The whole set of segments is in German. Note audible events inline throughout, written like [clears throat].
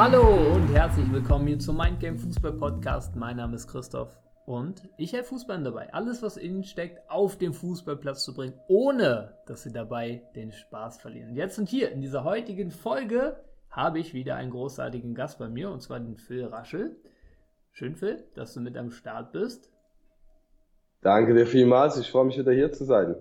Hallo und herzlich willkommen hier zum Mindgame Fußball Podcast. Mein Name ist Christoph und ich helfe Fußballern dabei, alles, was in ihnen steckt, auf den Fußballplatz zu bringen, ohne dass sie dabei den Spaß verlieren. Und jetzt und hier in dieser heutigen Folge habe ich wieder einen großartigen Gast bei mir und zwar den Phil Raschel. Schön, Phil, dass du mit am Start bist. Danke dir vielmals. Ich freue mich wieder hier zu sein.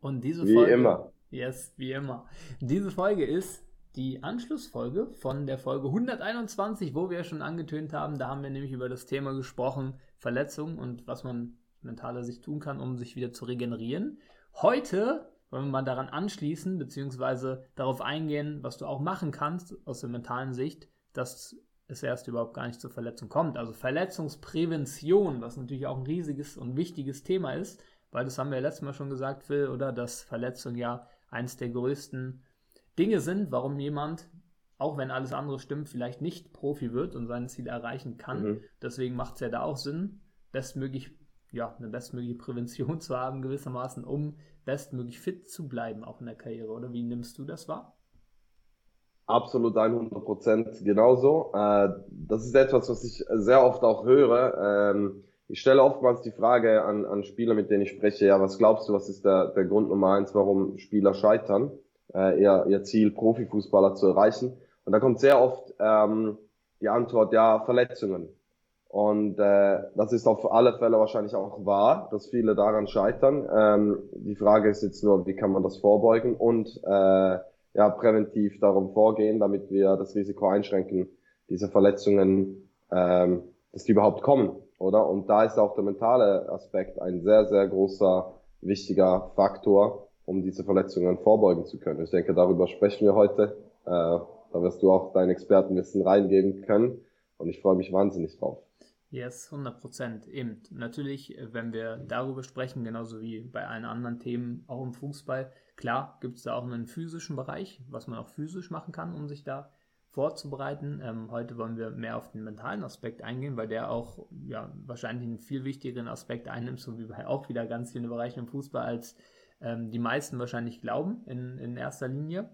Und diese wie Folge. Wie immer. Yes, wie immer. Diese Folge ist die Anschlussfolge von der Folge 121, wo wir schon angetönt haben. Da haben wir nämlich über das Thema gesprochen, Verletzungen und was man mentaler Sicht tun kann, um sich wieder zu regenerieren. Heute wollen wir mal daran anschließen, beziehungsweise darauf eingehen, was du auch machen kannst aus der mentalen Sicht, dass es erst überhaupt gar nicht zur Verletzung kommt. Also Verletzungsprävention, was natürlich auch ein riesiges und wichtiges Thema ist, weil das haben wir ja letztes Mal schon gesagt, Phil, oder? Dass Verletzung ja eines der größten Dinge sind, warum jemand, auch wenn alles andere stimmt, vielleicht nicht Profi wird und sein Ziel erreichen kann. Mhm. Deswegen macht es ja da auch Sinn, bestmöglich, ja, eine bestmögliche Prävention [laughs] zu haben, gewissermaßen, um bestmöglich fit zu bleiben, auch in der Karriere. Oder wie nimmst du das wahr? Absolut 100 Prozent genauso. Äh, das ist etwas, was ich sehr oft auch höre. Ähm, ich stelle oftmals die Frage an, an Spieler, mit denen ich spreche, ja, was glaubst du, was ist der, der Grund Nummer eins, warum Spieler scheitern? Äh, ihr, ihr Ziel, Profifußballer zu erreichen. Und da kommt sehr oft ähm, die Antwort, ja, Verletzungen. Und äh, das ist auf alle Fälle wahrscheinlich auch wahr, dass viele daran scheitern. Ähm, die Frage ist jetzt nur, wie kann man das vorbeugen und äh, ja, präventiv darum vorgehen, damit wir das Risiko einschränken, diese Verletzungen, ähm, dass die überhaupt kommen, oder? Und da ist auch der mentale Aspekt ein sehr, sehr großer, wichtiger Faktor, um diese Verletzungen vorbeugen zu können. Ich denke, darüber sprechen wir heute. Äh, da wirst du auch dein Expertenwissen reingeben können und ich freue mich wahnsinnig drauf. Yes, 100 Prozent. Eben. Natürlich, wenn wir darüber sprechen, genauso wie bei allen anderen Themen, auch im Fußball, klar gibt es da auch einen physischen Bereich, was man auch physisch machen kann, um sich da vorzubereiten. Ähm, heute wollen wir mehr auf den mentalen Aspekt eingehen, weil der auch ja, wahrscheinlich einen viel wichtigeren Aspekt einnimmt, so wie bei auch wieder ganz vielen Bereichen im Fußball als ähm, die meisten wahrscheinlich glauben in, in erster Linie.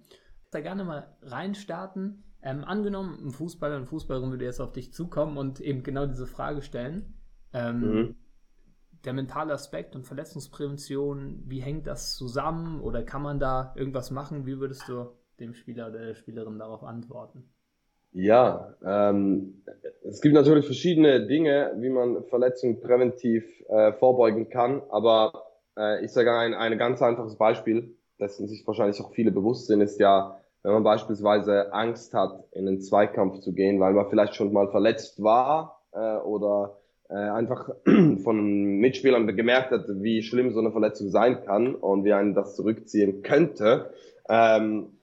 Da gerne mal reinstarten. Ähm, angenommen, ein Fußballer, eine Fußballerin würde jetzt auf dich zukommen und eben genau diese Frage stellen. Ähm, mhm. Der mentale Aspekt und Verletzungsprävention, wie hängt das zusammen oder kann man da irgendwas machen? Wie würdest du dem Spieler oder der Spielerin darauf antworten? Ja, ähm, es gibt natürlich verschiedene Dinge, wie man Verletzungen präventiv äh, vorbeugen kann, aber äh, ich sage ein, ein ganz einfaches Beispiel, dessen sich wahrscheinlich auch viele bewusst sind, ist ja, wenn man beispielsweise Angst hat, in einen Zweikampf zu gehen, weil man vielleicht schon mal verletzt war äh, oder äh, einfach [clears throat] von Mitspielern gemerkt hat, wie schlimm so eine Verletzung sein kann und wie einen das zurückziehen könnte, ähm,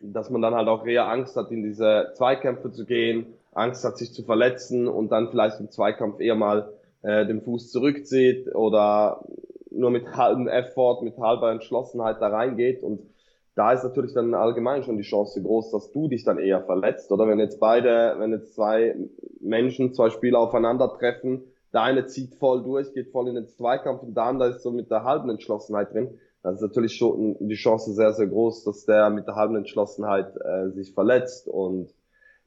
dass man dann halt auch eher Angst hat, in diese Zweikämpfe zu gehen, Angst hat, sich zu verletzen und dann vielleicht im Zweikampf eher mal äh, den Fuß zurückzieht oder nur mit halbem Effort, mit halber Entschlossenheit da reingeht und da ist natürlich dann allgemein schon die Chance groß, dass du dich dann eher verletzt. Oder wenn jetzt beide, wenn jetzt zwei Menschen, zwei Spieler aufeinandertreffen, der eine zieht voll durch, geht voll in den Zweikampf und der andere ist so mit der halben Entschlossenheit drin, dann ist natürlich schon die Chance sehr, sehr groß, dass der mit der halben Entschlossenheit äh, sich verletzt. Und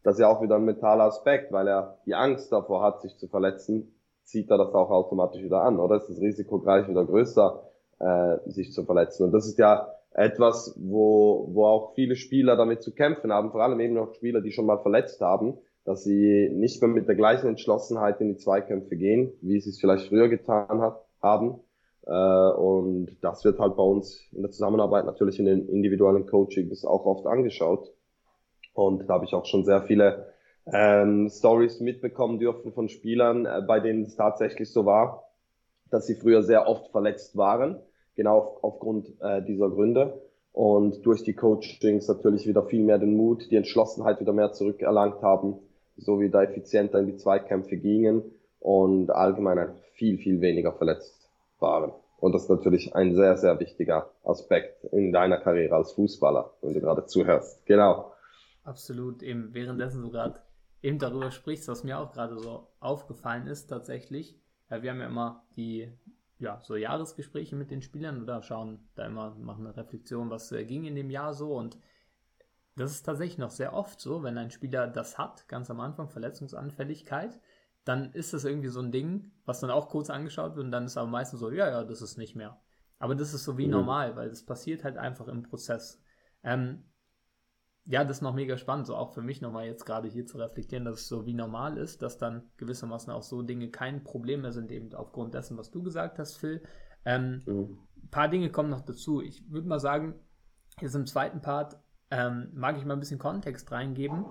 das ist ja auch wieder ein mentaler Aspekt, weil er die Angst davor hat, sich zu verletzen, zieht er das auch automatisch wieder an, oder? Ist das Risiko gleich wieder größer, äh, sich zu verletzen. Und das ist ja etwas, wo, wo auch viele Spieler damit zu kämpfen haben, vor allem eben auch Spieler, die schon mal verletzt haben, dass sie nicht mehr mit der gleichen Entschlossenheit in die Zweikämpfe gehen, wie sie es vielleicht früher getan hat, haben. Äh, und das wird halt bei uns in der Zusammenarbeit natürlich in den individuellen Coachings auch oft angeschaut. Und da habe ich auch schon sehr viele ähm, Stories mitbekommen dürfen von Spielern, äh, bei denen es tatsächlich so war, dass sie früher sehr oft verletzt waren, genau auf, aufgrund äh, dieser Gründe. Und durch die Coachings natürlich wieder viel mehr den Mut, die Entschlossenheit wieder mehr zurückerlangt haben, so wie da effizienter in die Zweikämpfe gingen und allgemein viel, viel weniger verletzt waren. Und das ist natürlich ein sehr, sehr wichtiger Aspekt in deiner Karriere als Fußballer, wenn du gerade zuhörst. Genau. Absolut, eben währenddessen so gerade eben darüber sprichst, was mir auch gerade so aufgefallen ist tatsächlich. Ja, wir haben ja immer die ja, so Jahresgespräche mit den Spielern oder schauen da immer, machen eine Reflexion, was äh, ging in dem Jahr so und das ist tatsächlich noch sehr oft so, wenn ein Spieler das hat, ganz am Anfang, Verletzungsanfälligkeit, dann ist das irgendwie so ein Ding, was dann auch kurz angeschaut wird und dann ist aber meistens so, ja, ja, das ist nicht mehr. Aber das ist so wie mhm. normal, weil das passiert halt einfach im Prozess. Ähm, ja, das ist noch mega spannend, so auch für mich nochmal jetzt gerade hier zu reflektieren, dass es so wie normal ist, dass dann gewissermaßen auch so Dinge kein Problem mehr sind, eben aufgrund dessen, was du gesagt hast, Phil. Ähm, mhm. Ein paar Dinge kommen noch dazu. Ich würde mal sagen, jetzt im zweiten Part ähm, mag ich mal ein bisschen Kontext reingeben.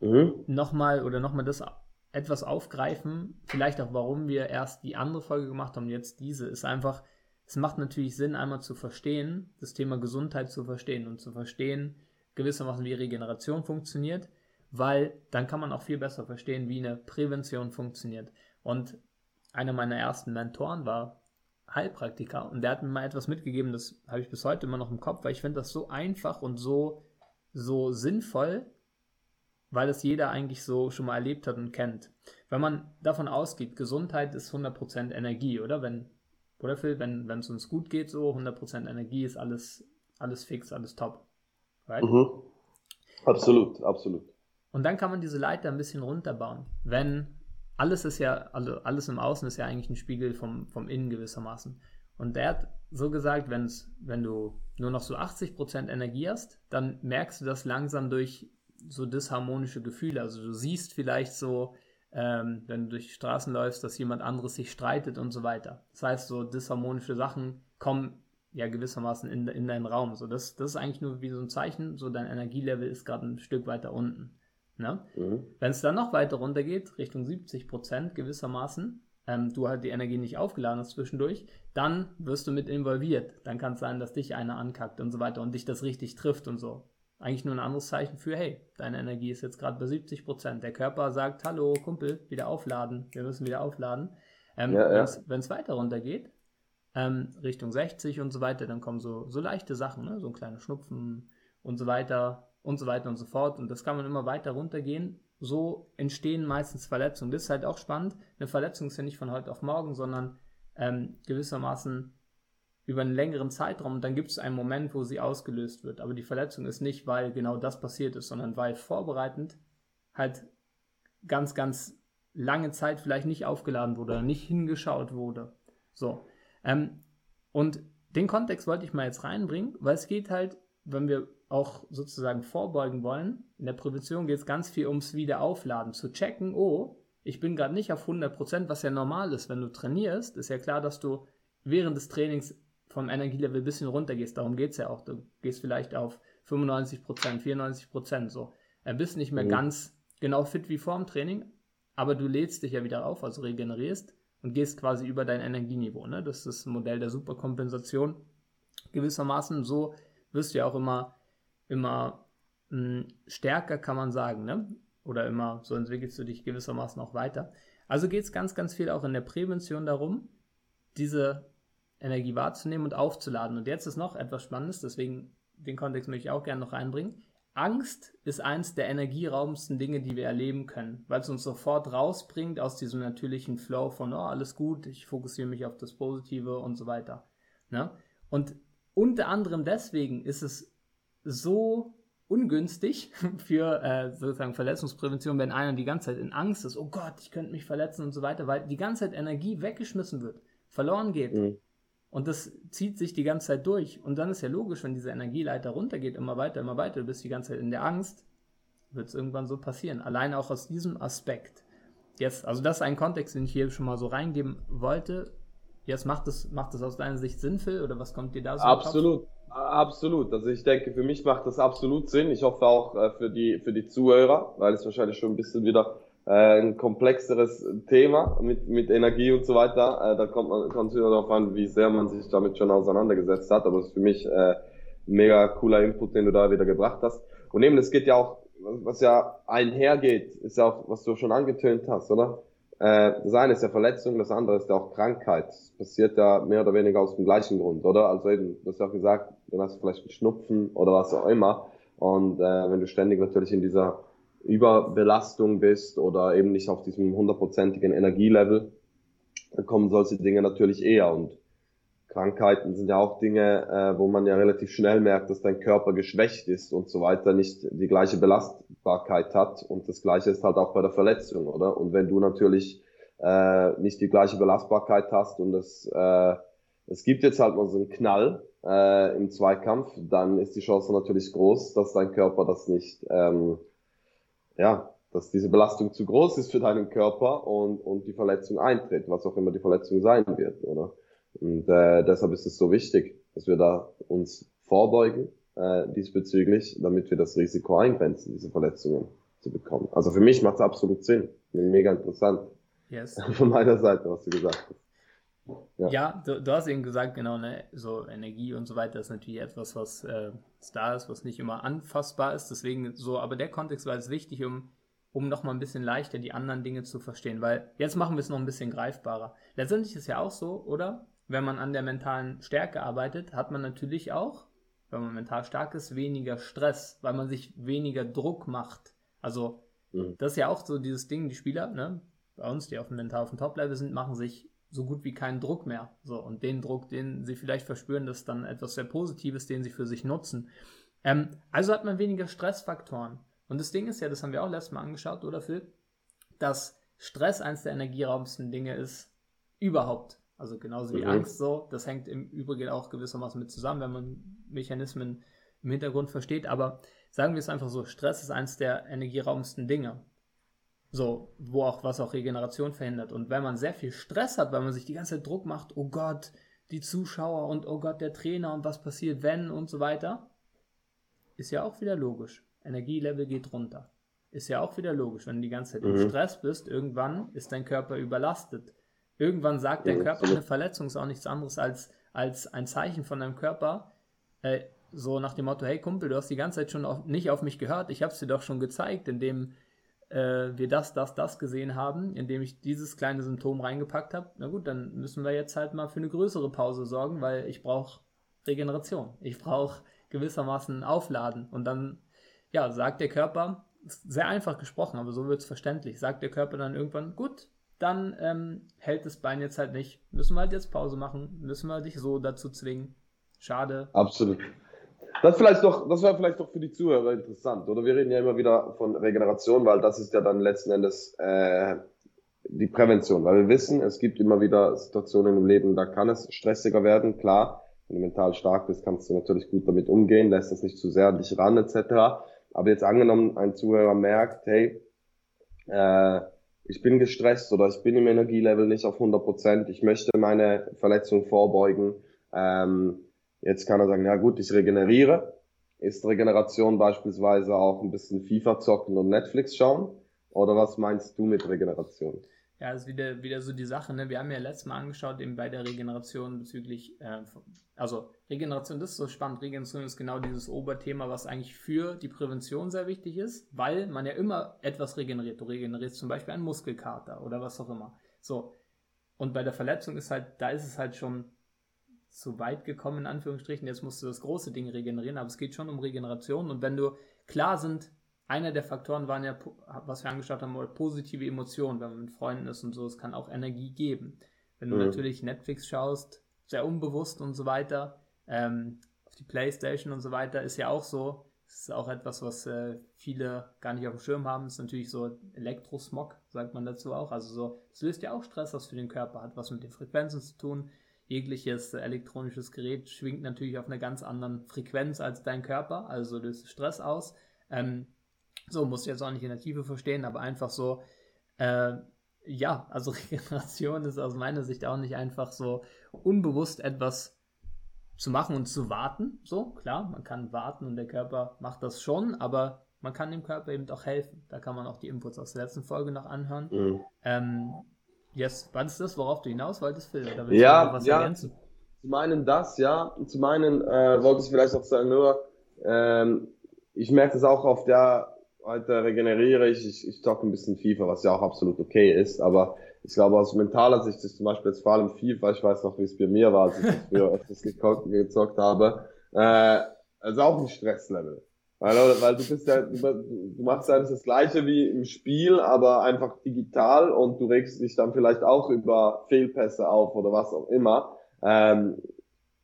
Mhm. Nochmal oder nochmal das etwas aufgreifen, vielleicht auch, warum wir erst die andere Folge gemacht haben, jetzt diese, ist einfach, es macht natürlich Sinn, einmal zu verstehen, das Thema Gesundheit zu verstehen und zu verstehen, gewissermaßen, wie Regeneration funktioniert, weil dann kann man auch viel besser verstehen, wie eine Prävention funktioniert. Und einer meiner ersten Mentoren war Heilpraktiker und der hat mir mal etwas mitgegeben, das habe ich bis heute immer noch im Kopf, weil ich finde das so einfach und so, so sinnvoll, weil es jeder eigentlich so schon mal erlebt hat und kennt. Wenn man davon ausgeht, Gesundheit ist 100% Energie, oder? Wenn, oder Phil, wenn es uns gut geht, so 100% Energie ist alles, alles fix, alles top. Right? Mhm. Absolut, absolut. Und dann kann man diese Leiter ein bisschen runterbauen. Wenn alles ist ja, also alles im Außen ist ja eigentlich ein Spiegel vom, vom Innen gewissermaßen. Und der hat so gesagt, wenn's, wenn du nur noch so 80% Energie hast, dann merkst du das langsam durch so disharmonische Gefühle. Also du siehst vielleicht so, ähm, wenn du durch die Straßen läufst, dass jemand anderes sich streitet und so weiter. Das heißt, so disharmonische Sachen kommen ja gewissermaßen in, in deinen Raum. So, das, das ist eigentlich nur wie so ein Zeichen, so dein Energielevel ist gerade ein Stück weiter unten. Ne? Mhm. Wenn es dann noch weiter runter geht, Richtung 70 Prozent gewissermaßen, ähm, du halt die Energie nicht aufgeladen hast zwischendurch, dann wirst du mit involviert. Dann kann es sein, dass dich einer ankackt und so weiter und dich das richtig trifft und so eigentlich nur ein anderes Zeichen für, hey, deine Energie ist jetzt gerade bei 70 Prozent. Der Körper sagt, hallo Kumpel, wieder aufladen, wir müssen wieder aufladen. Ähm, ja, ja. Wenn es weiter runter geht, ähm, Richtung 60 und so weiter, dann kommen so, so leichte Sachen, ne? so ein kleiner Schnupfen und so weiter und so weiter und so fort. Und das kann man immer weiter runtergehen. So entstehen meistens Verletzungen. Das ist halt auch spannend. Eine Verletzung ist ja nicht von heute auf morgen, sondern ähm, gewissermaßen über einen längeren Zeitraum und dann gibt es einen Moment, wo sie ausgelöst wird. Aber die Verletzung ist nicht, weil genau das passiert ist, sondern weil vorbereitend halt ganz, ganz lange Zeit vielleicht nicht aufgeladen wurde nicht hingeschaut wurde. So. Ähm, und den Kontext wollte ich mal jetzt reinbringen, weil es geht halt, wenn wir auch sozusagen vorbeugen wollen, in der Prävention geht es ganz viel ums Wiederaufladen, zu checken, oh, ich bin gerade nicht auf 100%, was ja normal ist, wenn du trainierst, ist ja klar, dass du während des Trainings vom Energielevel ein bisschen runter gehst. Darum geht es ja auch. Du gehst vielleicht auf 95%, 94%. So. Du bist nicht mehr mhm. ganz genau fit wie vor dem Training, aber du lädst dich ja wieder auf, also regenerierst und gehst quasi über dein Energieniveau. Ne? Das ist das Modell der Superkompensation. Gewissermaßen so wirst du ja auch immer, immer mh, hm, stärker, kann man sagen. Ne? Oder immer, so entwickelst du dich gewissermaßen auch weiter. Also geht es ganz, ganz viel auch in der Prävention darum, diese Energie wahrzunehmen und aufzuladen. Und jetzt ist noch etwas Spannendes, deswegen den Kontext möchte ich auch gerne noch reinbringen. Angst ist eins der energieraubendsten Dinge, die wir erleben können, weil es uns sofort rausbringt aus diesem natürlichen Flow von, oh, alles gut, ich fokussiere mich auf das Positive und so weiter. Ne? Und unter anderem deswegen ist es so ungünstig [laughs] für äh, sozusagen Verletzungsprävention, wenn einer die ganze Zeit in Angst ist, oh Gott, ich könnte mich verletzen und so weiter, weil die ganze Zeit Energie weggeschmissen wird, verloren geht. Mhm. Und das zieht sich die ganze Zeit durch. Und dann ist ja logisch, wenn diese Energieleiter runtergeht, immer weiter, immer weiter, du bist die ganze Zeit in der Angst, wird es irgendwann so passieren. Alleine auch aus diesem Aspekt. Jetzt, also das ist ein Kontext, den ich hier schon mal so reingeben wollte. Jetzt macht es macht das aus deiner Sicht sinnvoll oder was kommt dir da so? Absolut, absolut. Also ich denke, für mich macht das absolut Sinn. Ich hoffe auch äh, für die für die Zuhörer, weil es wahrscheinlich schon ein bisschen wieder äh, ein komplexeres Thema mit, mit Energie und so weiter. Äh, da kommt man, kommt wieder darauf an, wie sehr man sich damit schon auseinandergesetzt hat. Aber es ist für mich äh, mega cooler Input, den du da wieder gebracht hast. Und eben, es geht ja auch, was ja einhergeht, ist ja auch, was du schon angetönt hast, oder? Äh, das eine ist ja Verletzung, das andere ist ja auch Krankheit. Das passiert ja mehr oder weniger aus dem gleichen Grund, oder? Also eben, du hast ja auch gesagt, dann hast du vielleicht einen Schnupfen oder was auch immer. Und äh, wenn du ständig natürlich in dieser Überbelastung bist oder eben nicht auf diesem hundertprozentigen Energielevel, dann kommen solche Dinge natürlich eher. Und Krankheiten sind ja auch Dinge, äh, wo man ja relativ schnell merkt, dass dein Körper geschwächt ist und so weiter, nicht die gleiche Belastbarkeit hat. Und das gleiche ist halt auch bei der Verletzung, oder? Und wenn du natürlich äh, nicht die gleiche Belastbarkeit hast und es, äh, es gibt jetzt halt mal so einen Knall äh, im Zweikampf, dann ist die Chance natürlich groß, dass dein Körper das nicht, ähm, ja, dass diese Belastung zu groß ist für deinen Körper und, und die Verletzung eintritt, was auch immer die Verletzung sein wird, oder? Und äh, deshalb ist es so wichtig, dass wir da uns vorbeugen äh, diesbezüglich, damit wir das Risiko eingrenzen, diese Verletzungen zu bekommen. Also für mich macht es absolut Sinn. Mega interessant. Yes. [laughs] Von meiner Seite, was du gesagt hast. Ja, ja du, du, hast eben gesagt, genau, ne, so Energie und so weiter ist natürlich etwas, was äh, da ist, was nicht immer anfassbar ist. Deswegen so, aber der Kontext war jetzt wichtig, um, um nochmal ein bisschen leichter die anderen Dinge zu verstehen, weil jetzt machen wir es noch ein bisschen greifbarer. Letztendlich ist es ja auch so, oder? wenn man an der mentalen Stärke arbeitet, hat man natürlich auch, wenn man mental stark ist, weniger Stress, weil man sich weniger Druck macht. Also, mhm. das ist ja auch so dieses Ding, die Spieler, ne, bei uns, die auf dem mental auf dem Top-Level sind, machen sich so gut wie keinen Druck mehr. So, und den Druck, den sie vielleicht verspüren, das ist dann etwas sehr Positives, den sie für sich nutzen. Ähm, also hat man weniger Stressfaktoren. Und das Ding ist ja, das haben wir auch letztes Mal angeschaut, oder Phil, dass Stress eines der energieraubendsten Dinge ist überhaupt. Also genauso wie mhm. Angst so. Das hängt im Übrigen auch gewissermaßen mit zusammen, wenn man Mechanismen im Hintergrund versteht. Aber sagen wir es einfach so, Stress ist eines der energieraubendsten Dinge. So, wo auch, was auch Regeneration verhindert. Und wenn man sehr viel Stress hat, weil man sich die ganze Zeit Druck macht, oh Gott, die Zuschauer und oh Gott, der Trainer und was passiert, wenn und so weiter, ist ja auch wieder logisch. Energielevel geht runter. Ist ja auch wieder logisch. Wenn du die ganze Zeit mhm. im Stress bist, irgendwann ist dein Körper überlastet. Irgendwann sagt der Körper, eine Verletzung ist auch nichts anderes als, als ein Zeichen von deinem Körper, äh, so nach dem Motto, hey Kumpel, du hast die ganze Zeit schon auf, nicht auf mich gehört, ich habe es dir doch schon gezeigt, indem äh, wir das, das, das gesehen haben, indem ich dieses kleine Symptom reingepackt habe. Na gut, dann müssen wir jetzt halt mal für eine größere Pause sorgen, weil ich brauche Regeneration. Ich brauche gewissermaßen Aufladen. Und dann, ja, sagt der Körper, sehr einfach gesprochen, aber so wird es verständlich, sagt der Körper dann irgendwann, gut, dann ähm, hält das Bein jetzt halt nicht. Müssen wir halt jetzt Pause machen, müssen wir dich so dazu zwingen. Schade. Absolut. Das, vielleicht doch, das wäre vielleicht doch für die Zuhörer interessant, oder? Wir reden ja immer wieder von Regeneration, weil das ist ja dann letzten Endes äh, die Prävention, weil wir wissen, es gibt immer wieder Situationen im Leben, da kann es stressiger werden, klar. Wenn du mental stark bist, kannst du natürlich gut damit umgehen, lässt es nicht zu sehr an dich ran, etc. Aber jetzt angenommen, ein Zuhörer merkt, hey, äh, ich bin gestresst oder ich bin im Energielevel nicht auf 100 Prozent, ich möchte meine Verletzung vorbeugen. Ähm, jetzt kann er sagen, ja gut, ich regeneriere. Ist Regeneration beispielsweise auch ein bisschen FIFA zocken und Netflix schauen? Oder was meinst du mit Regeneration? Ja, das ist wieder, wieder so die Sache. Ne? Wir haben ja letztes Mal angeschaut, eben bei der Regeneration bezüglich, äh, also Regeneration, das ist so spannend. Regeneration ist genau dieses Oberthema, was eigentlich für die Prävention sehr wichtig ist, weil man ja immer etwas regeneriert. Du regenerierst zum Beispiel einen Muskelkater oder was auch immer. So. Und bei der Verletzung ist halt, da ist es halt schon zu weit gekommen, in Anführungsstrichen. Jetzt musst du das große Ding regenerieren, aber es geht schon um Regeneration. Und wenn du klar sind, einer der Faktoren waren ja, was wir angeschaut haben, positive Emotionen, wenn man mit Freunden ist und so, es kann auch Energie geben. Wenn du mhm. natürlich Netflix schaust, sehr unbewusst und so weiter, ähm, auf die Playstation und so weiter, ist ja auch so, das ist auch etwas, was äh, viele gar nicht auf dem Schirm haben, ist natürlich so Elektrosmog, sagt man dazu auch. Also so, es löst ja auch Stress aus für den Körper, hat was mit den Frequenzen zu tun. Jegliches elektronisches Gerät schwingt natürlich auf einer ganz anderen Frequenz als dein Körper, also löst Stress aus. Ähm, so, muss jetzt auch nicht in der Tiefe verstehen, aber einfach so, äh, ja, also [laughs] Regeneration ist aus meiner Sicht auch nicht einfach so unbewusst etwas zu machen und zu warten. So, klar, man kann warten und der Körper macht das schon, aber man kann dem Körper eben auch helfen. Da kann man auch die Inputs aus der letzten Folge noch anhören. Mhm. Ähm, yes, was ist das, worauf du hinaus wolltest, Phil? Oder willst ja, du was ja. ergänzen? Zum einen das, ja. Zum einen äh, wollte ich vielleicht auch sagen, nur, ähm, ich merke das auch auf der Alter, regeneriere ich, ich, ich zocke ein bisschen FIFA, was ja auch absolut okay ist, aber ich glaube aus mentaler Sicht ist zum Beispiel jetzt vor allem FIFA, ich weiß noch, wie es bei mir war, als ich das früher [laughs] öfters gezockt, gezockt habe, äh, also auch ein Stresslevel. Weil, weil du bist ja, du, machst ja das gleiche wie im Spiel, aber einfach digital und du regst dich dann vielleicht auch über Fehlpässe auf oder was auch immer. Ähm,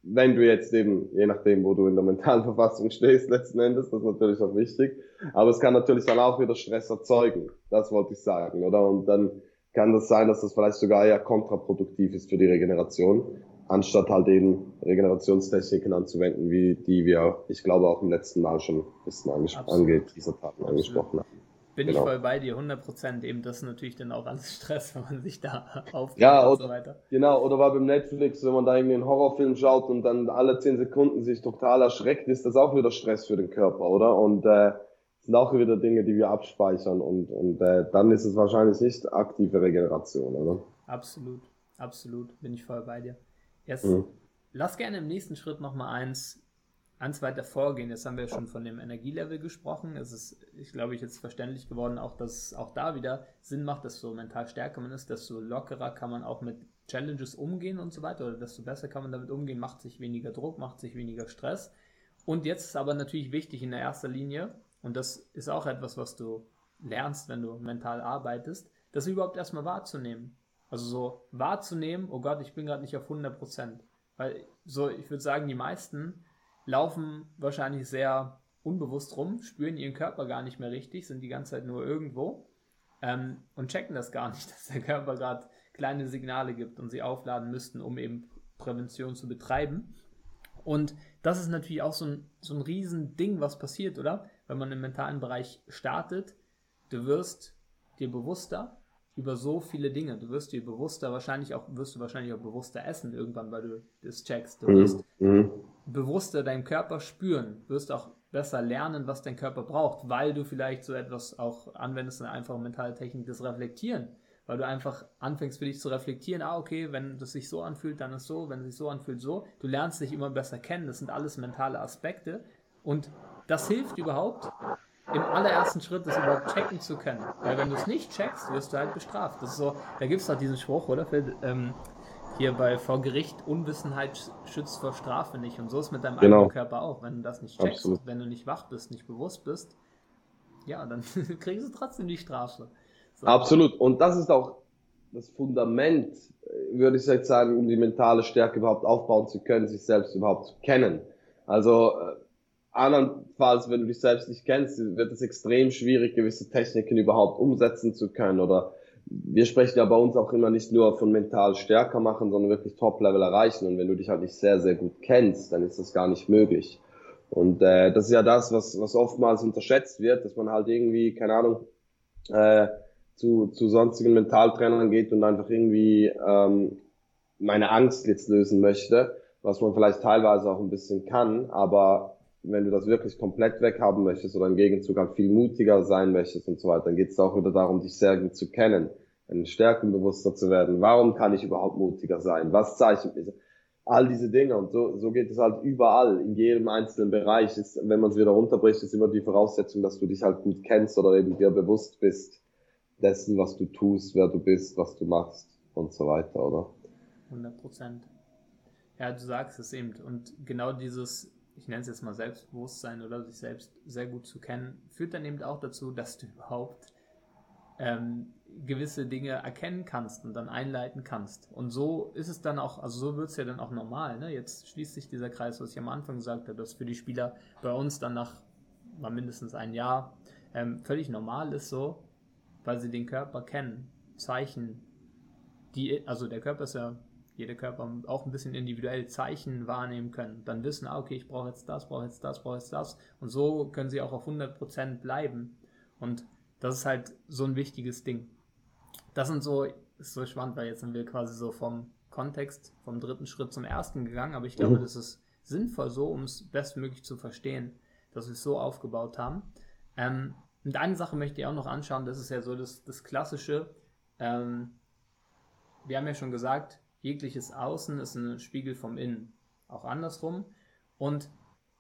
wenn du jetzt eben, je nachdem, wo du in der mentalen Verfassung stehst, letzten Endes, das ist natürlich auch wichtig. Aber es kann natürlich dann auch wieder Stress erzeugen. Das wollte ich sagen, oder? Und dann kann das sein, dass das vielleicht sogar eher kontraproduktiv ist für die Regeneration, anstatt halt eben Regenerationstechniken anzuwenden, wie die wir, ich glaube, auch im letzten Mal schon ein bisschen angeteasert haben, angesprochen haben. Bin genau. ich voll bei dir, 100 Prozent. Eben das ist natürlich dann auch alles Stress, wenn man sich da [laughs] aufregt ja, und so weiter. Genau, oder war beim Netflix, wenn man da irgendwie einen Horrorfilm schaut und dann alle 10 Sekunden sich total erschreckt, ist das auch wieder Stress für den Körper, oder? Und äh, sind auch wieder Dinge, die wir abspeichern und, und äh, dann ist es wahrscheinlich nicht aktive Regeneration, oder? Absolut, absolut, bin ich voll bei dir. Jetzt mhm. lass gerne im nächsten Schritt nochmal eins ans weiter vorgehen. Jetzt haben wir schon von dem Energielevel gesprochen. Es ist, ich glaube, ich jetzt verständlich geworden, auch dass auch da wieder Sinn macht, desto mental stärker man ist, desto lockerer kann man auch mit Challenges umgehen und so weiter, oder desto besser kann man damit umgehen, macht sich weniger Druck, macht sich weniger Stress. Und jetzt ist aber natürlich wichtig in der ersten Linie, und das ist auch etwas, was du lernst, wenn du mental arbeitest, das überhaupt erstmal wahrzunehmen. Also so wahrzunehmen, oh Gott, ich bin gerade nicht auf 100 Prozent. Weil so, ich würde sagen, die meisten laufen wahrscheinlich sehr unbewusst rum, spüren ihren Körper gar nicht mehr richtig, sind die ganze Zeit nur irgendwo ähm, und checken das gar nicht, [laughs] dass der Körper gerade kleine Signale gibt und sie aufladen müssten, um eben Prävention zu betreiben. Und das ist natürlich auch so ein, so ein Riesending, was passiert, oder? Wenn man im mentalen Bereich startet, du wirst dir bewusster, über so viele Dinge. Du wirst dir bewusster, wahrscheinlich auch, wirst du wahrscheinlich auch bewusster essen irgendwann, weil du das checkst. Du mhm. wirst mhm. bewusster deinen Körper spüren, wirst auch besser lernen, was dein Körper braucht, weil du vielleicht so etwas auch anwendest, eine einfache mentale Technik, das Reflektieren. Weil du einfach anfängst für dich zu reflektieren, ah, okay, wenn das sich so anfühlt, dann ist so, wenn es sich so anfühlt, so. Du lernst dich immer besser kennen, das sind alles mentale Aspekte. Und das hilft überhaupt, im allerersten Schritt das überhaupt checken zu können. Weil wenn du es nicht checkst, wirst du halt bestraft. Das ist so, da gibt es doch diesen Spruch, oder? Für, ähm, hier bei vor Gericht, Unwissenheit schützt vor Strafe nicht. Und so ist mit deinem genau. eigenen Körper auch. Wenn du das nicht checkst, Absolut. wenn du nicht wach bist, nicht bewusst bist, ja, dann [laughs] kriegst du trotzdem die Strafe. So. Absolut. Und das ist auch das Fundament, würde ich jetzt sagen, um die mentale Stärke überhaupt aufbauen zu können, sich selbst überhaupt zu kennen. Also äh, Andernfalls, wenn du dich selbst nicht kennst, wird es extrem schwierig, gewisse Techniken überhaupt umsetzen zu können. Oder wir sprechen ja bei uns auch immer nicht nur von mental stärker machen, sondern wirklich Top-Level erreichen. Und wenn du dich halt nicht sehr, sehr gut kennst, dann ist das gar nicht möglich. Und äh, das ist ja das, was, was oftmals unterschätzt wird, dass man halt irgendwie, keine Ahnung, äh, zu, zu sonstigen Mentaltrainern geht und einfach irgendwie ähm, meine Angst jetzt lösen möchte, was man vielleicht teilweise auch ein bisschen kann, aber wenn du das wirklich komplett weghaben möchtest oder im Gegenzug halt viel mutiger sein möchtest und so weiter, dann geht es auch wieder darum, dich sehr gut zu kennen, einen stärkenbewusster zu werden. Warum kann ich überhaupt mutiger sein? Was zeichnet mich? All diese Dinge und so, so geht es halt überall, in jedem einzelnen Bereich. Ist, wenn man es wieder runterbricht, ist immer die Voraussetzung, dass du dich halt gut kennst oder eben dir bewusst bist dessen, was du tust, wer du bist, was du machst und so weiter, oder? 100 Prozent. Ja, du sagst es eben. Und genau dieses ich nenne es jetzt mal Selbstbewusstsein oder sich selbst sehr gut zu kennen, führt dann eben auch dazu, dass du überhaupt ähm, gewisse Dinge erkennen kannst und dann einleiten kannst. Und so ist es dann auch, also so wird es ja dann auch normal. Ne? Jetzt schließt sich dieser Kreis, was ich am Anfang gesagt habe, dass für die Spieler bei uns dann nach mal mindestens ein Jahr ähm, völlig normal ist so, weil sie den Körper kennen, Zeichen, die, also der Körper ist ja jeder Körper auch ein bisschen individuell Zeichen wahrnehmen können. Dann wissen, ah, okay, ich brauche jetzt das, brauche jetzt das, brauche jetzt das. Und so können sie auch auf 100% bleiben. Und das ist halt so ein wichtiges Ding. Das sind so, ist so spannend, weil jetzt sind wir quasi so vom Kontext, vom dritten Schritt zum ersten gegangen. Aber ich glaube, mhm. das ist sinnvoll so, um es bestmöglich zu verstehen, dass wir es so aufgebaut haben. Ähm, und eine Sache möchte ich auch noch anschauen, das ist ja so das, das Klassische. Ähm, wir haben ja schon gesagt, jegliches Außen ist ein Spiegel vom Innen. Auch andersrum. Und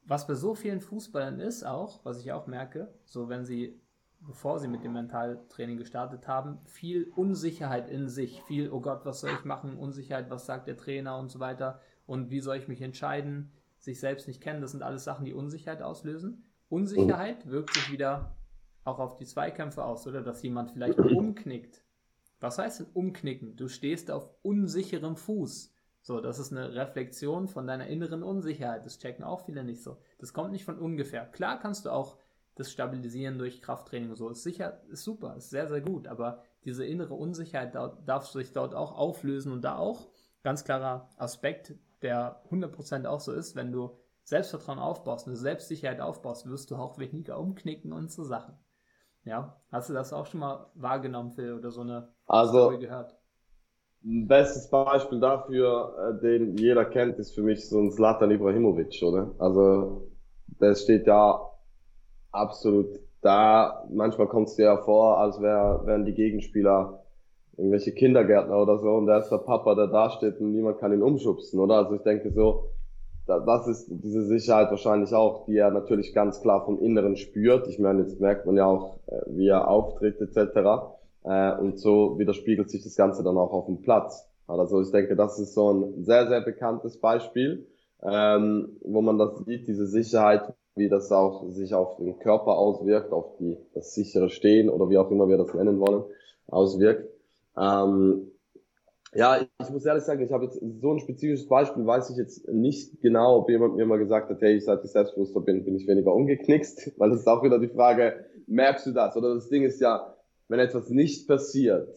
was bei so vielen Fußballern ist auch, was ich auch merke, so wenn sie, bevor sie mit dem Mentaltraining gestartet haben, viel Unsicherheit in sich, viel, oh Gott, was soll ich machen, Unsicherheit, was sagt der Trainer und so weiter und wie soll ich mich entscheiden, sich selbst nicht kennen, das sind alles Sachen, die Unsicherheit auslösen. Unsicherheit wirkt sich wieder auch auf die Zweikämpfe aus, oder dass jemand vielleicht [clears throat] umknickt was heißt denn umknicken? Du stehst auf unsicherem Fuß. So, das ist eine Reflexion von deiner inneren Unsicherheit. Das checken auch viele nicht so. Das kommt nicht von ungefähr. Klar kannst du auch das stabilisieren durch Krafttraining so. Ist sicher, ist super, ist sehr, sehr gut. Aber diese innere Unsicherheit darf sich dort auch auflösen und da auch ganz klarer Aspekt, der 100% auch so ist, wenn du Selbstvertrauen aufbaust, eine Selbstsicherheit aufbaust, wirst du auch weniger umknicken und so Sachen. Ja, hast du das auch schon mal wahrgenommen, Phil, oder so eine also, Story gehört? Ein bestes Beispiel dafür, äh, den jeder kennt, ist für mich so ein Zlatan Ibrahimovic, oder? Also, der steht ja absolut da. Manchmal kommt es dir ja vor, als wär, wären die Gegenspieler irgendwelche Kindergärtner oder so und der ist der Papa, der da steht und niemand kann ihn umschubsen, oder? Also ich denke so, das ist diese Sicherheit wahrscheinlich auch, die er natürlich ganz klar vom Inneren spürt. Ich meine, jetzt merkt man ja auch, äh, wie er auftritt etc. Äh, und so widerspiegelt sich das Ganze dann auch auf dem Platz. Also ich denke, das ist so ein sehr, sehr bekanntes Beispiel, ähm, wo man das sieht, diese Sicherheit, wie das auch sich auf den Körper auswirkt, auf die, das sichere Stehen oder wie auch immer wir das nennen wollen, auswirkt. Ähm, ja, ich muss ehrlich sagen, ich habe jetzt so ein spezifisches Beispiel, weiß ich jetzt nicht genau, ob jemand mir mal gesagt hat, hey, seit ich selbstbewusster bin, bin ich weniger umgeknickst, [laughs] weil das ist auch wieder die Frage, merkst du das? Oder das Ding ist ja, wenn etwas nicht passiert,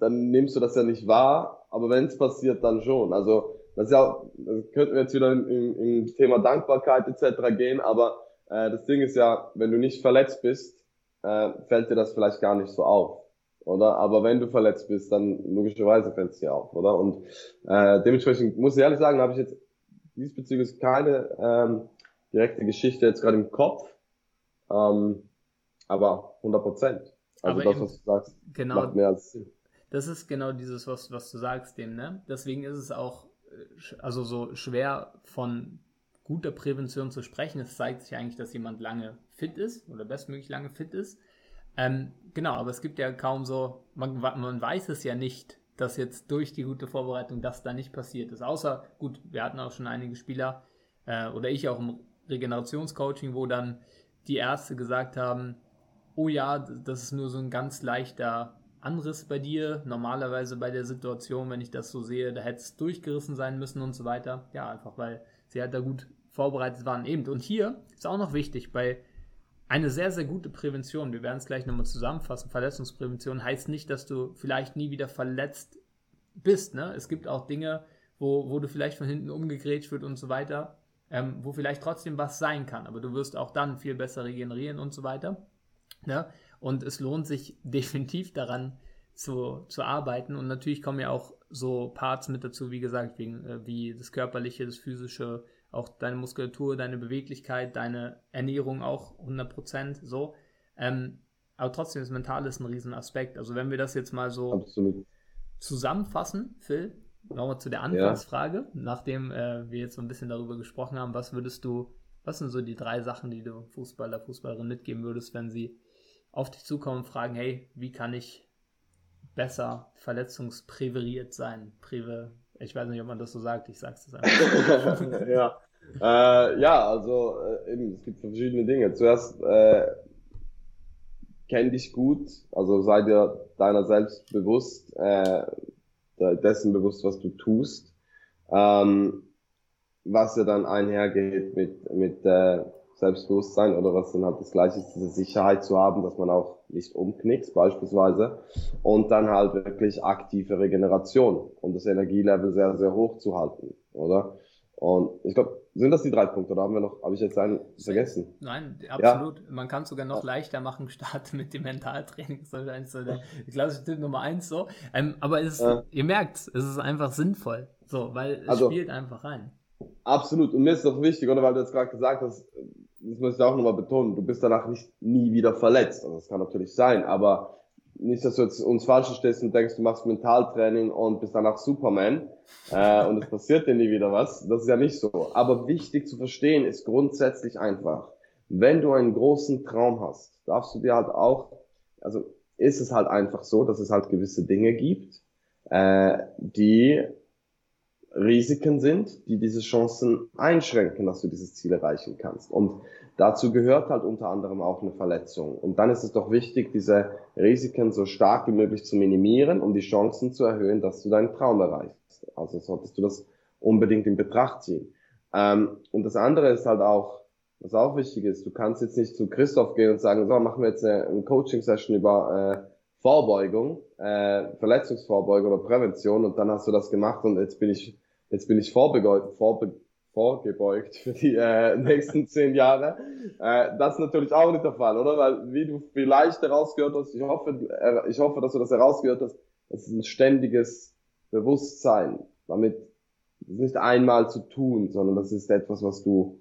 dann nimmst du das ja nicht wahr, aber wenn es passiert, dann schon. Also das ist ja, das könnten wir jetzt wieder im Thema Dankbarkeit etc. gehen, aber äh, das Ding ist ja, wenn du nicht verletzt bist, äh, fällt dir das vielleicht gar nicht so auf oder? Aber wenn du verletzt bist, dann logischerweise fällt es dir auf, oder? Und äh, dementsprechend muss ich ehrlich sagen, habe ich jetzt diesbezüglich keine ähm, direkte Geschichte jetzt gerade im Kopf, ähm, aber 100 Prozent. Also aber das, was du sagst, genau, macht mehr als Sinn. Das ist genau dieses, was, was du sagst, dem, ne? Deswegen ist es auch äh, also so schwer von guter Prävention zu sprechen. Es zeigt sich eigentlich, dass jemand lange fit ist oder bestmöglich lange fit ist. Ähm, genau, aber es gibt ja kaum so, man, man weiß es ja nicht, dass jetzt durch die gute Vorbereitung das da nicht passiert ist. Außer, gut, wir hatten auch schon einige Spieler äh, oder ich auch im Regenerationscoaching, wo dann die Ärzte gesagt haben, oh ja, das ist nur so ein ganz leichter Anriss bei dir. Normalerweise bei der Situation, wenn ich das so sehe, da hätte es durchgerissen sein müssen und so weiter. Ja, einfach weil sie halt da gut vorbereitet waren. Eben. Und hier ist auch noch wichtig, bei eine sehr, sehr gute Prävention, wir werden es gleich nochmal zusammenfassen, Verletzungsprävention heißt nicht, dass du vielleicht nie wieder verletzt bist. Ne? Es gibt auch Dinge, wo, wo du vielleicht von hinten umgegrätscht wird und so weiter, ähm, wo vielleicht trotzdem was sein kann, aber du wirst auch dann viel besser regenerieren und so weiter. Ne? Und es lohnt sich [laughs] definitiv daran zu, zu arbeiten und natürlich kommen ja auch so Parts mit dazu, wie gesagt, wegen, äh, wie das körperliche, das physische, auch deine Muskulatur, deine Beweglichkeit, deine Ernährung auch 100% so. Ähm, aber trotzdem, das Mentale ist ein Riesenaspekt. Also wenn wir das jetzt mal so Absolut. zusammenfassen, Phil, nochmal zu der Anfangsfrage, ja. nachdem äh, wir jetzt so ein bisschen darüber gesprochen haben, was würdest du, was sind so die drei Sachen, die du Fußballer, Fußballerin mitgeben würdest, wenn sie auf dich zukommen und fragen, hey, wie kann ich besser verletzungspräveriert sein? Präve, ich weiß nicht, ob man das so sagt, ich sag's das einfach. [laughs] ja. Äh, ja, also äh, eben, es gibt verschiedene Dinge. Zuerst äh, kenn dich gut, also sei dir deiner selbst bewusst, äh, dessen bewusst, was du tust. Ähm, was ja dann einhergeht mit, mit äh, Selbstbewusstsein oder was dann halt das gleiche ist, diese Sicherheit zu haben, dass man auch nicht umknickt beispielsweise und dann halt wirklich aktive Regeneration, um das Energielevel sehr, sehr hoch zu halten, oder? Und ich glaube, sind das die drei Punkte oder haben wir noch, habe ich jetzt einen vergessen? Nein, absolut. Ja. Man kann es sogar noch leichter machen, [laughs] starten mit dem Mentaltraining. Das ist so der klassische Tipp Nummer eins so. Ähm, aber es ja. ihr merkt es ist einfach sinnvoll. So, weil es also, spielt einfach rein. Absolut. Und mir ist doch wichtig, oder weil du jetzt gerade gesagt hast, das muss ich auch nochmal betonen, du bist danach nicht nie wieder verletzt. Also das kann natürlich sein, aber nicht, dass du jetzt uns falsch stehst und denkst, du machst Mentaltraining und bist danach Superman äh, und es passiert dir nie wieder was. Das ist ja nicht so. Aber wichtig zu verstehen ist grundsätzlich einfach, wenn du einen großen Traum hast, darfst du dir halt auch, also ist es halt einfach so, dass es halt gewisse Dinge gibt, äh, die Risiken sind, die diese Chancen einschränken, dass du dieses Ziel erreichen kannst. Und dazu gehört halt unter anderem auch eine Verletzung. Und dann ist es doch wichtig, diese Risiken so stark wie möglich zu minimieren, um die Chancen zu erhöhen, dass du deinen Traum erreichst. Also solltest du das unbedingt in Betracht ziehen. Ähm, und das andere ist halt auch, was auch wichtig ist, du kannst jetzt nicht zu Christoph gehen und sagen, so, machen wir jetzt eine, eine Coaching-Session über äh, Vorbeugung, äh, Verletzungsvorbeugung oder Prävention und dann hast du das gemacht und jetzt bin ich, jetzt bin ich vorgebeugt, vorbe vorgebeugt für die äh, nächsten [laughs] zehn Jahre. Äh, das ist natürlich auch nicht der Fall, oder? Weil, wie du vielleicht herausgehört hast, ich hoffe, äh, ich hoffe, dass du das herausgehört hast, das ist ein ständiges Bewusstsein, damit nicht einmal zu tun, sondern das ist etwas, was du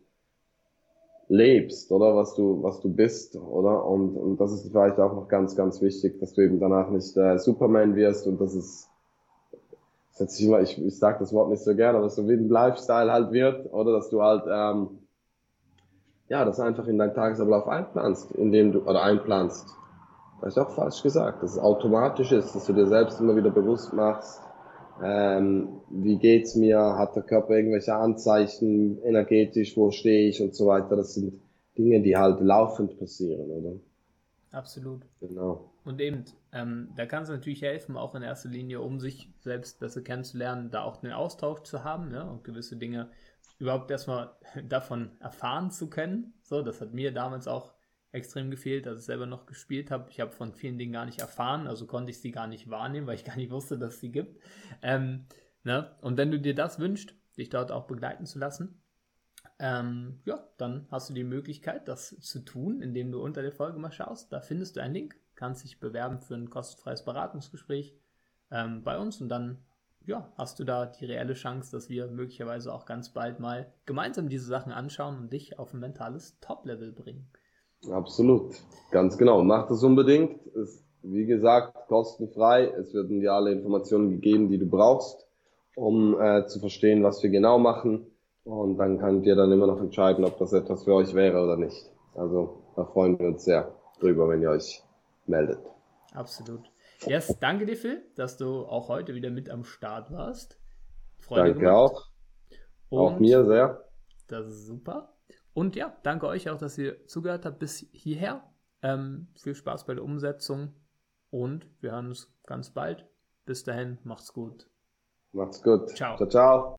lebst, oder was du, was du bist, oder? Und, und das ist vielleicht auch noch ganz, ganz wichtig, dass du eben danach nicht äh, Superman wirst und das ist, das immer, ich, ich sage das Wort nicht so gerne, aber so wie ein Lifestyle halt wird, oder dass du halt, ähm, ja, das einfach in deinen Tagesablauf einplanst, indem du, oder einplanst. Das ist auch falsch gesagt, dass es automatisch ist, dass du dir selbst immer wieder bewusst machst, ähm, wie geht's mir, hat der Körper irgendwelche Anzeichen energetisch, wo stehe ich und so weiter. Das sind Dinge, die halt laufend passieren, oder? Absolut. Genau. Und eben, ähm, da kann es natürlich helfen, auch in erster Linie, um sich selbst besser kennenzulernen, da auch den Austausch zu haben ja, und gewisse Dinge überhaupt erstmal [laughs] davon erfahren zu können. So, das hat mir damals auch extrem gefehlt, als ich selber noch gespielt habe. Ich habe von vielen Dingen gar nicht erfahren, also konnte ich sie gar nicht wahrnehmen, weil ich gar nicht wusste, dass es sie gibt. Ähm, ne? Und wenn du dir das wünschst, dich dort auch begleiten zu lassen, ähm, ja, dann hast du die Möglichkeit, das zu tun, indem du unter der Folge mal schaust. Da findest du einen Link, kannst dich bewerben für ein kostenfreies Beratungsgespräch ähm, bei uns und dann ja, hast du da die reelle Chance, dass wir möglicherweise auch ganz bald mal gemeinsam diese Sachen anschauen und dich auf ein mentales Top-Level bringen. Absolut, ganz genau. Mach das unbedingt. Ist, wie gesagt, kostenfrei. Es werden dir alle Informationen gegeben, die du brauchst, um äh, zu verstehen, was wir genau machen. Und dann könnt ihr dann immer noch entscheiden, ob das etwas für euch wäre oder nicht. Also da freuen wir uns sehr drüber, wenn ihr euch meldet. Absolut. Yes, danke dir, Phil, dass du auch heute wieder mit am Start warst. Freude danke gemacht. auch. Und auch mir sehr. Das ist super. Und ja, danke euch auch, dass ihr zugehört habt bis hierher. Ähm, viel Spaß bei der Umsetzung und wir hören uns ganz bald. Bis dahin, macht's gut. Macht's gut. Ciao. Ciao, ciao.